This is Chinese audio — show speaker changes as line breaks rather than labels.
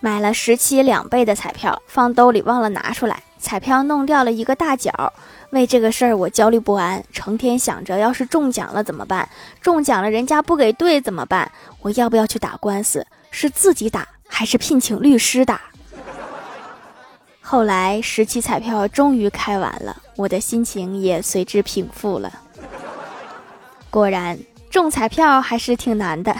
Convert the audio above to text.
买了十七两倍的彩票放兜里忘了拿出来彩票弄掉了一个大角为这个事儿我焦虑不安成天想着要是中奖了怎么办？中奖了人家不给兑怎么办？我要不要去打官司？是自己打还是聘请律师打？后来十七彩票终于开完了我的心情也随之平复了。果然中彩票还是挺难的。